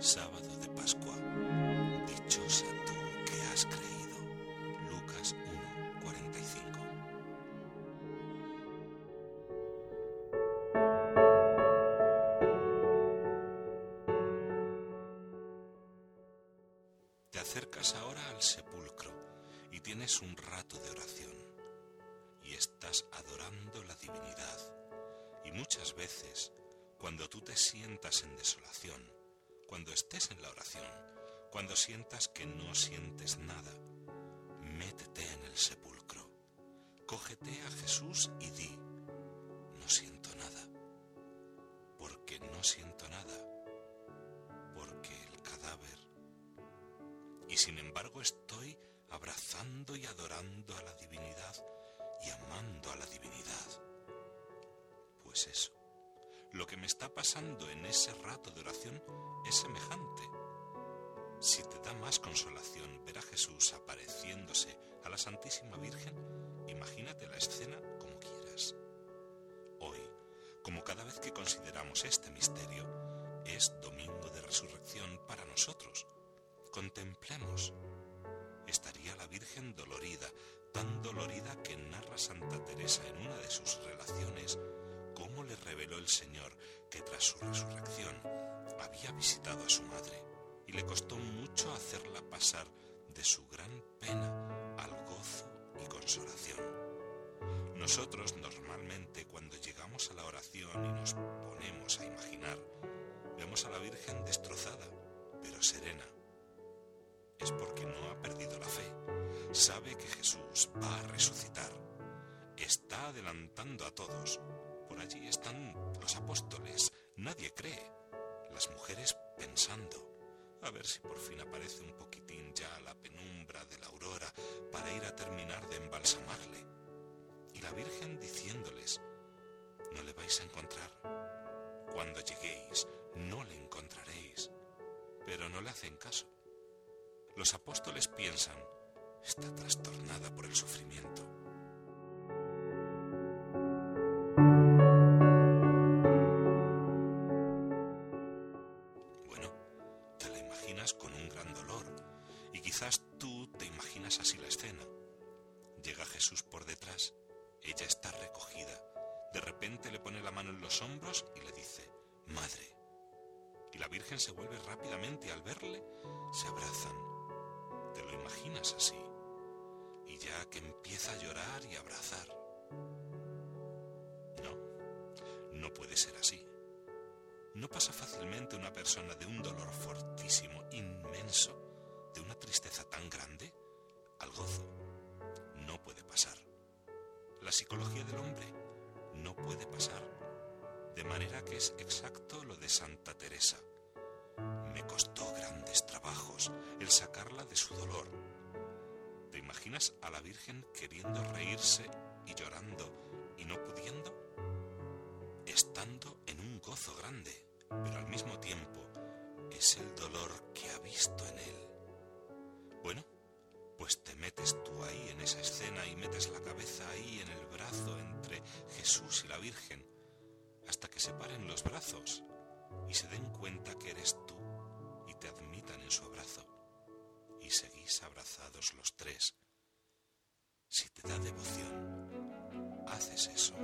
sábado de Pascua. Dichosa tú que has creído. Lucas 1, 45. Te acercas ahora al sepulcro y tienes un rato de oración y estás adorando la divinidad. Y muchas veces, cuando tú te sientas en desolación, cuando estés en la oración, cuando sientas que no sientes nada, métete en el sepulcro, cógete a Jesús y di, no siento nada, porque no siento nada, porque el cadáver... Y sin embargo estoy abrazando y adorando a la divinidad y amando a la divinidad. Pues eso, lo que me está pasando en ese rato de oración es semejante. Si te da más consolación ver a Jesús apareciéndose a la Santísima Virgen, imagínate la escena como quieras. Hoy, como cada vez que consideramos este misterio, es domingo de resurrección para nosotros. Contemplemos. Estaría la Virgen dolorida, tan dolorida que narra Santa Teresa en una de sus relaciones le reveló el Señor que tras su resurrección había visitado a su madre y le costó mucho hacerla pasar de su gran pena al gozo y consolación. Nosotros normalmente cuando llegamos a la oración y nos ponemos a imaginar, vemos a la Virgen destrozada, pero serena. Es porque no ha perdido la fe. Sabe que Jesús va a resucitar. Está adelantando a todos. Por allí están los apóstoles. Nadie cree. Las mujeres pensando a ver si por fin aparece un poquitín ya la penumbra de la aurora para ir a terminar de embalsamarle. Y la Virgen diciéndoles, no le vais a encontrar. Cuando lleguéis, no le encontraréis. Pero no le hacen caso. Los apóstoles piensan, está trastornada por el sufrimiento. Quizás tú te imaginas así la escena. Llega Jesús por detrás, ella está recogida, de repente le pone la mano en los hombros y le dice, Madre. Y la Virgen se vuelve rápidamente al verle se abrazan. ¿Te lo imaginas así? Y ya que empieza a llorar y a abrazar. No, no puede ser así. No pasa fácilmente una persona de un dolor fortísimo, inmenso, tristeza tan grande, al gozo. No puede pasar. La psicología del hombre no puede pasar. De manera que es exacto lo de Santa Teresa. Me costó grandes trabajos el sacarla de su dolor. ¿Te imaginas a la Virgen queriendo reírse y llorando y no pudiendo? Estando en un gozo grande pero al mismo tiempo es el dolor que ha visto en él. Bueno, pues te metes tú ahí en esa escena y metes la cabeza ahí en el brazo entre Jesús y la Virgen, hasta que se paren los brazos y se den cuenta que eres tú y te admitan en su abrazo. Y seguís abrazados los tres. Si te da devoción, haces eso.